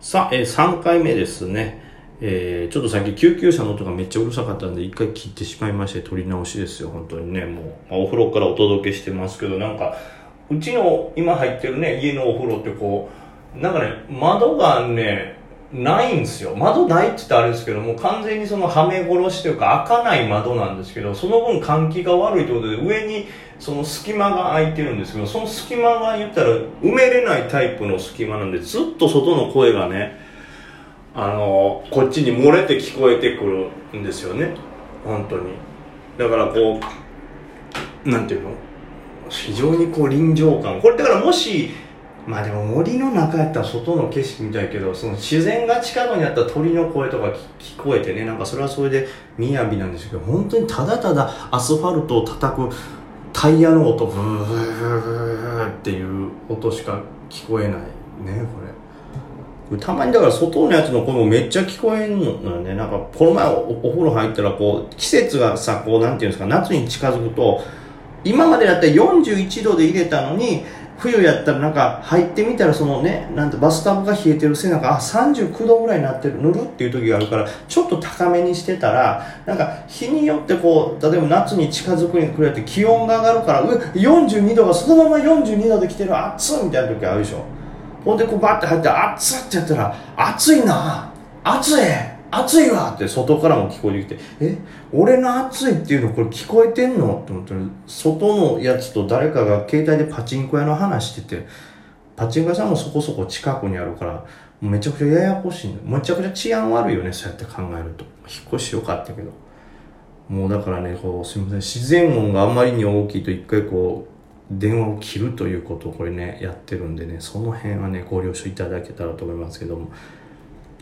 さあ、えー、3回目ですね。えー、ちょっとさっき救急車の音がめっちゃうるさかったんで、一回切ってしまいまして、撮り直しですよ、本当にね。もう、まあ、お風呂からお届けしてますけど、なんか、うちの今入ってるね、家のお風呂ってこう、なんかね、窓がね、ないんですよ。窓ないって言ったらあれですけども、完全にそのはめ殺しというか開かない窓なんですけど、その分換気が悪いということで、上にその隙間が空いてるんですけど、その隙間が言ったら埋めれないタイプの隙間なんで、ずっと外の声がね、あの、こっちに漏れて聞こえてくるんですよね。本当に。だからこう、なんていうの？非常にこう臨場感。これだからもし、まあでも森の中やったら外の景色みたいけど、その自然が近くにあった鳥の声とか聞こえてね、なんかそれはそれで雅なんですけど、本当にただただアスファルトを叩くタイヤの音、ブーブーっていう音しか聞こえないね、これ。たまにだから外のやつの声もめっちゃ聞こえんのよね。なんかこの前お風呂入ったらこう、季節がさ、こうなんていうんですか、夏に近づくと、今までだったら41度で入れたのに、冬やったらなんか入ってみたらそのね、なんてバスタブが冷えてるせいなんか、あ、39度ぐらいになってる、ぬるっていう時があるから、ちょっと高めにしてたら、なんか日によってこう、例えば夏に近づくにくれて気温が上がるから、う42度がそのまま42度で来てる、熱っみたいな時あるでしょ。ほんでこうバッて入って、熱っってやったら、熱いな熱い暑いわって外からも聞こえてきて、え、俺の暑いっていうのこれ聞こえてんの？って思ったら、外のやつと誰かが携帯でパチンコ屋の話してて、パチンコ屋さんもそこそこ近くにあるから、めちゃくちゃややこしいんだめちゃくちゃ治安悪いよね、そうやって考えると。引っ越しよかったけど。もうだからね、こう、すみません、自然音があんまりに大きいと一回こう、電話を切るということをこれね、やってるんでね、その辺はね、ご了承いただけたらと思いますけども。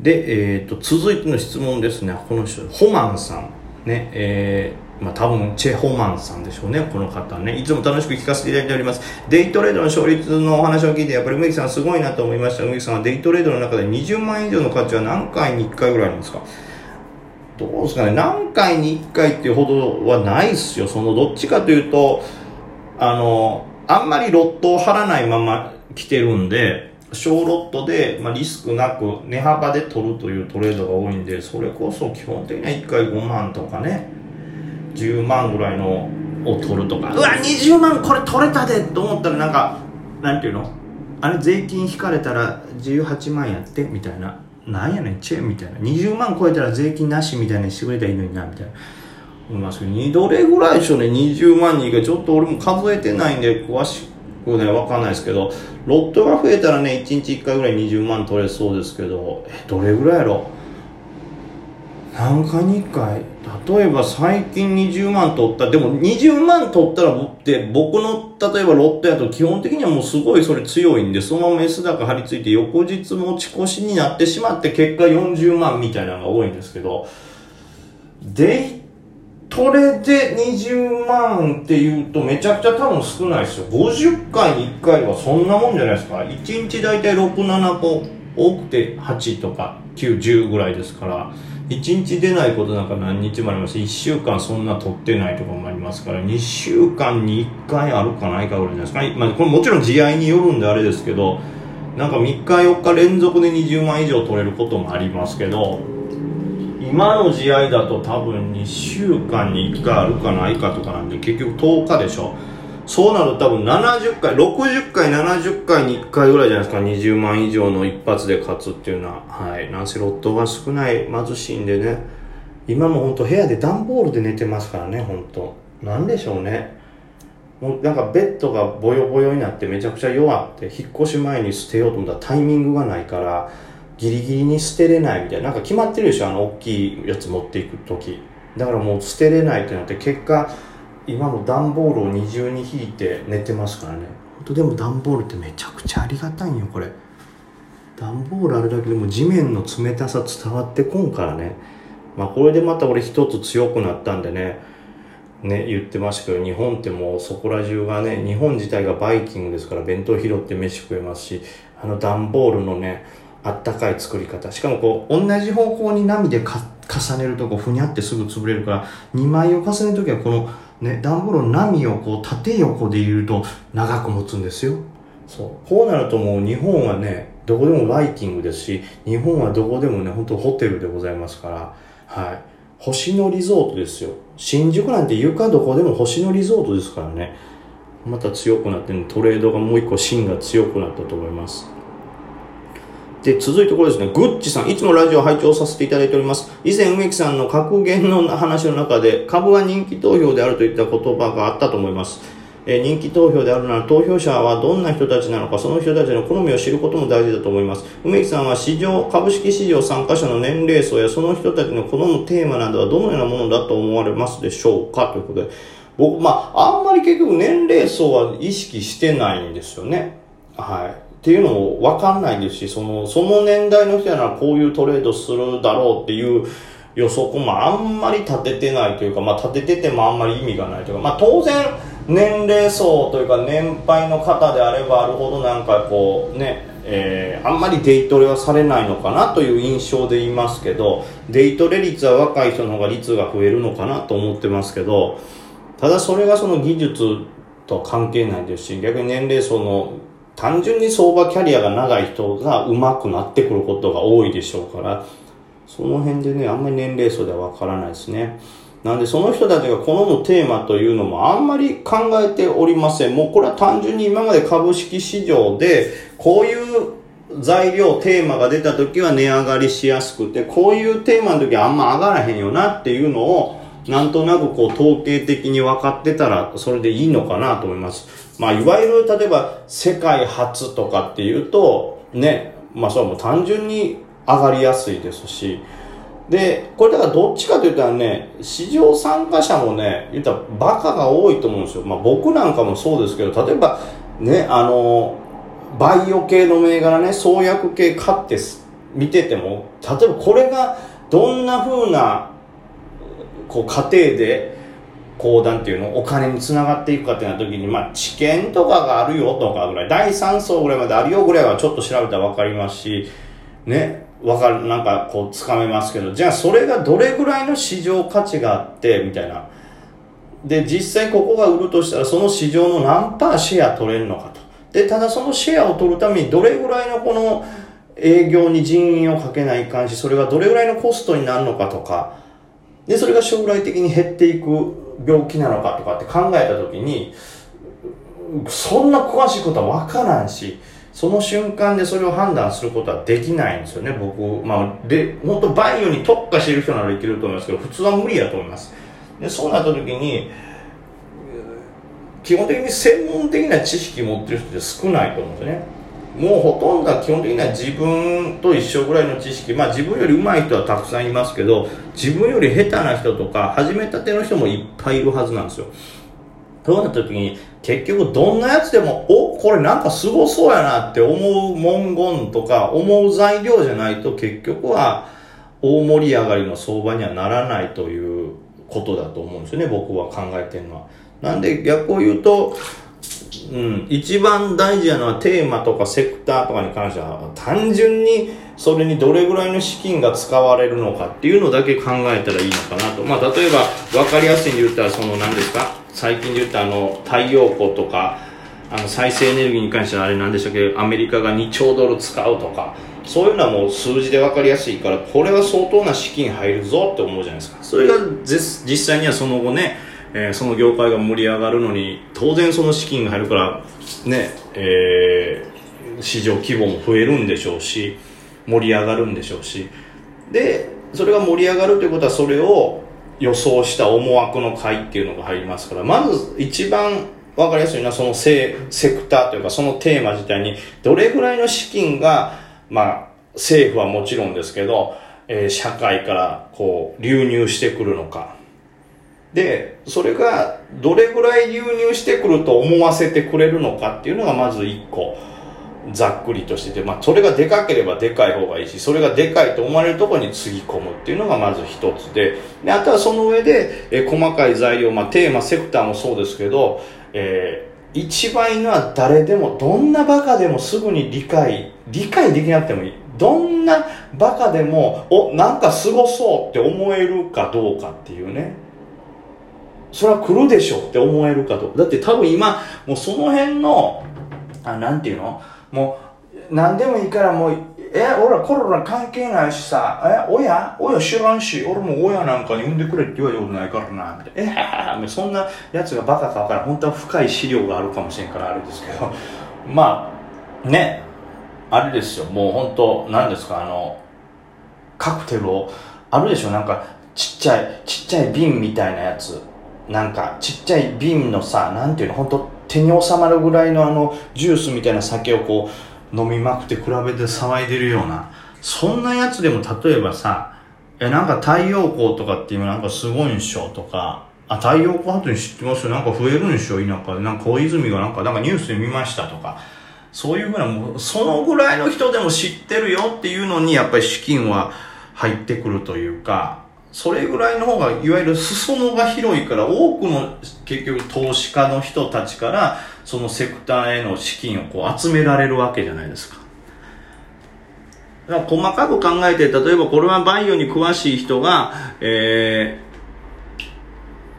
で、えーと、続いての質問ですね。この人ホマンさん。ねえー、まあ多分チェ・ホマンさんでしょうね。この方ね。いつも楽しく聞かせていただいております。デイトレードの勝率のお話を聞いてやっぱり梅木さんすごいなと思いました。梅木さんはデイトレードの中で20万円以上の価値は何回に1回ぐらいなんですか？どうですかね。何回に1回っていうほどはないっすよ。そのどっちかというとあのあんまりロットを張らないまま来てるんで小ロットで、まあ、リスクなく値幅で取るというトレードが多いんで、それこそ基本的には1回5万とかね、10万ぐらいのを取るとか、うわ、20万これ取れたでと思ったらなんか、なんていうの？あれ税金引かれたら18万やってみたいな。なんやねん、チェーンみたいな。20万超えたら税金なしみたいにしてくれたらいいのにな、みたいな。思いますけど、どれぐらいでしょうね、20万人が。ちょっと俺も数えてないんで、詳しくね、わかんないですけど、ロットが増えたらね、1日1回ぐらい20万取れそうですけど、え、どれぐらいやろ？何回に1回？例えば最近20万取った、でも20万取ったらって僕の例えばロットやと基本的にはもうすごいそれ強いんで、そのまま S 高張り付いて翌日持ち越しになってしまって結果40万みたいなのが多いんですけど、デイそれで20万っていうとめちゃくちゃ多分少ないですよ。50回に1回はそんなもんじゃないですか。1日大体6、7個、多くて8とか9、10ぐらいですから、1日出ないことなんか何日もあります1週間そんな取ってないとかもありますから、2週間に1回あるかないかぐらいじゃないですか。まあ、これもちろん試合によるんであれですけど、なんか3日4日連続で20万以上取れることもありますけど、今の試合だと多分2週間に1回あるかないかとかなんで結局10日でしょ。そうなると多分70回60回70回に1回ぐらいじゃないですか。20万以上の一発で勝つっていうのは。はい。なんせロットが少ない貧しいんでね。今も本当部屋で段ボールで寝てますからね本当。なんでしょうね。もうなんかベッドがボヨボヨになってめちゃくちゃ弱って引っ越し前に捨てようと思ったらタイミングがないからギリギリに捨てれないみたいな、なんか決まってるでしょ、あの大きいやつ持っていく時。だからもう捨てれないってなって、結果、今も段ボールを二重に引いて寝てますからね。ほんとでも段ボールってめちゃくちゃありがたいんよ、これ。段ボールあるだけでも地面の冷たさ伝わってこんからね。まあこれでまた俺一つ強くなったんでね、ね、言ってましたけど、日本ってもうそこら中がね、日本自体がバイキングですから弁当拾って飯食えますし、あの段ボールのね、あったかい作り方しかもこう同じ方向に波で重ねるとこうふにゃってすぐ潰れるから2枚を重ねる時はこのね段ボールの波をこう縦横で入れると長く持つんですよそうこうなるともう日本はねどこでもバイキングですし、日本はどこでもね、本当ホテルでございますから、はい。星野リゾートですよ。新宿なんて床どこでも星野リゾートですからね。また強くなってトレードがもう一個芯が強くなったと思います。で、続いてこれですね、グッチさん、いつもラジオ拝聴させていただいております。以前、梅木さんの格言の話の中で、株は人気投票であるといった言葉があったと思います。え人気投票であるなら投票者はどんな人たちなのか、その人たちの好みを知ることも大事だと思います。梅木さんは市場、株式市場参加者の年齢層やその人たちの好むテーマなどはどのようなものだと思われますでしょうか？ということで、僕、まあ、あんまり結局年齢層は意識してないんですよね。はい。っていうのもわかんないですし、その、その年代の人やならこういうトレードするだろうっていう予測もあんまり立ててないというか、まあ立てててもあんまり意味がないというか、まあ当然年齢層というか年配の方であればあるほどなんかこうね、えー、あんまりデイトレはされないのかなという印象でいますけど、デイトレ率は若い人の方が率が増えるのかなと思ってますけど、ただそれがその技術と関係ないですし、逆に年齢層の単純に相場キャリアが長い人が上手くなってくることが多いでしょうから、その辺でね、あんまり年齢層ではわからないですね。なんでその人たちが好むテーマというのもあんまり考えておりません。もうこれは単純に今まで株式市場でこういう材料、テーマが出た時は値上がりしやすくて、こういうテーマの時はあんま上がらへんよなっていうのをなんとなくこう統計的に分かってたらそれでいいのかなと思います。まあ、いわゆる例えば世界初とかっていうと、ね、まあそれはもう単純に上がりやすいですし、で、これだからどっちかというとね、市場参加者もね、言ったらバカが多いと思うんですよ。まあ僕なんかもそうですけど、例えばね、あの、バイオ系の銘柄ね、創薬系買って見てても、例えばこれがどんな風な、こう、過程で、講談っていうのお金につながっていくかってなった時に、まあ、知見とかがあるよとかぐらい、第3層ぐらいまであるよぐらいはちょっと調べたらわかりますし、ね、わかる、なんかこう、つかめますけど、じゃあそれがどれぐらいの市場価値があって、みたいな。で、実際ここが売るとしたら、その市場の何パーシェア取れるのかと。で、ただそのシェアを取るためにどれぐらいのこの営業に人員をかけないかんし、それがどれぐらいのコストになるのかとか、で、それが将来的に減っていく病気なのかとかって考えた時に、そんな詳しいことは分からんし、その瞬間でそれを判断することはできないんですよね、僕。まあ、で、本当バイオに特化している人ならいけると思いますけど、普通は無理やと思います。で、そうなった時に、基本的に専門的な知識持ってる人って少ないと思うんですよね。もうほとんどは基本的には自分と一緒ぐらいの知識、まあ自分より上手い人はたくさんいますけど、自分より下手な人とか、始めたての人もいっぱいいるはずなんですよ。そうなった時に、結局どんなやつでも、お、これなんかすごそうやなって思う文言とか、思う材料じゃないと結局は大盛り上がりの相場にはならないということだと思うんですよね、僕は考えてるのは。なんで逆を言うと、うん、一番大事なのはテーマとかセクターとかに関しては単純にそれにどれぐらいの資金が使われるのかっていうのだけ考えたらいいのかなと。まあ例えば分かりやすいんで言ったらその何ですか？最近で言ったあの太陽光とかあの再生エネルギーに関してはあれ何でしたっけ？アメリカが2兆ドル使うとかそういうのはもう数字で分かりやすいからこれは相当な資金入るぞって思うじゃないですか。それが実際にはその後ねえー、その業界が盛り上がるのに当然その資金が入るからね、えー、市場規模も増えるんでしょうし盛り上がるんでしょうし。でそれが盛り上がるということはそれを予想した思惑の買いっていうのが入りますからまず一番分かりやすいのはそのセセクターというかそのテーマ自体にどれぐらいの資金がまあ政府はもちろんですけど、えー、社会からこう流入してくるのか。で、それがどれぐらい流入してくると思わせてくれるのかっていうのがまず一個、ざっくりとしてて、まあ、それがでかければでかい方がいいし、それがでかいと思われるとこにつぎ込むっていうのがまず一つで、で、あとはその上で、え細かい材料、まあ、テーマ、セクターもそうですけど、えー、一番いいのは誰でも、どんなバカでもすぐに理解、理解できなくてもいい。どんなバカでも、お、なんかすごそうって思えるかどうかっていうね。それは来るでしょって思えるかと。だって多分今、もうその辺の、あなんていうの？もう、で何でもいいからもうえ俺らコロナ関係ないしさえ親？親知らんし俺も親なんかに産んでくれって言われたことないからなみたいな。えそんなやつがバカか分からん。本当は深い資料があるかもしれんからあれですけど。まあねあれですよ。もう本当何ですか？あのカクテルを。あるでしょ？なんかちっちゃいちっちゃい瓶みたいなやつ。なんかちっちゃい瓶のさなんていうの本当手に収まるぐらいのあのジュースみたいな酒をこう飲みまくって比べて騒いでるようなそんなやつでも例えばさえなんか太陽光とかって今なんかすごいんしょとかあ太陽光発電知ってますよなんか増えるんでしょ田舎で。なんか小泉がなんかなんかニュースで見ましたとか。そういうぐらいもうそのぐらいの人でも知ってるよっていうのにやっぱり資金は入ってくるというかそれぐらいの方がいわゆる裾野が広いから多くの結局投資家の人たちからそのセクターへの資金をこう集められるわけじゃないですか。だから細かく考えて例えばこれはバイオに詳しい人が、え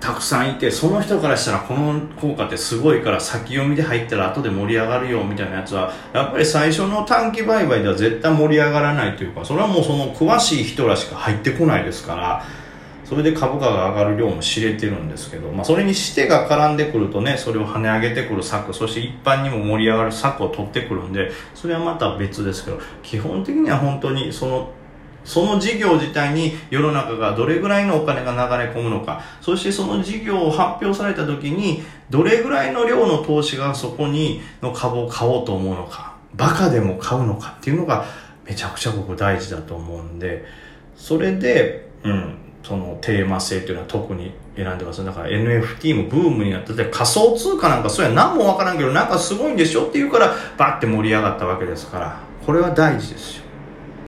たくさんいてその人からしたらこの効果ってすごいから先読みで入ったら後で盛り上がるよみたいなやつはやっぱり最初の短期売買では絶対盛り上がらないというかそれはもうその詳しい人らしか入ってこないですからそれで株価が上がる量も知れてるんですけど、まあ、それにしてが絡んでくるとねそれを跳ね上げてくる策そして一般にも盛り上がる策を取ってくるんでそれはまた別ですけど基本的には本当にそのその事業自体に世の中がどれぐらいのお金が流れ込むのか、そしてその事業を発表された時に、どれぐらいの量の投資がそこにの株を買おうと思うのか、バカでも買うのかっていうのがめちゃくちゃ僕大事だと思うんで、それで、うん、そのテーマ性っていうのは特に選んでます。だから NFT もブームになってて、仮想通貨なんかそれは何もわからんけど、なんかすごいんでしょっていうから、バッて盛り上がったわけですから、これは大事ですよ。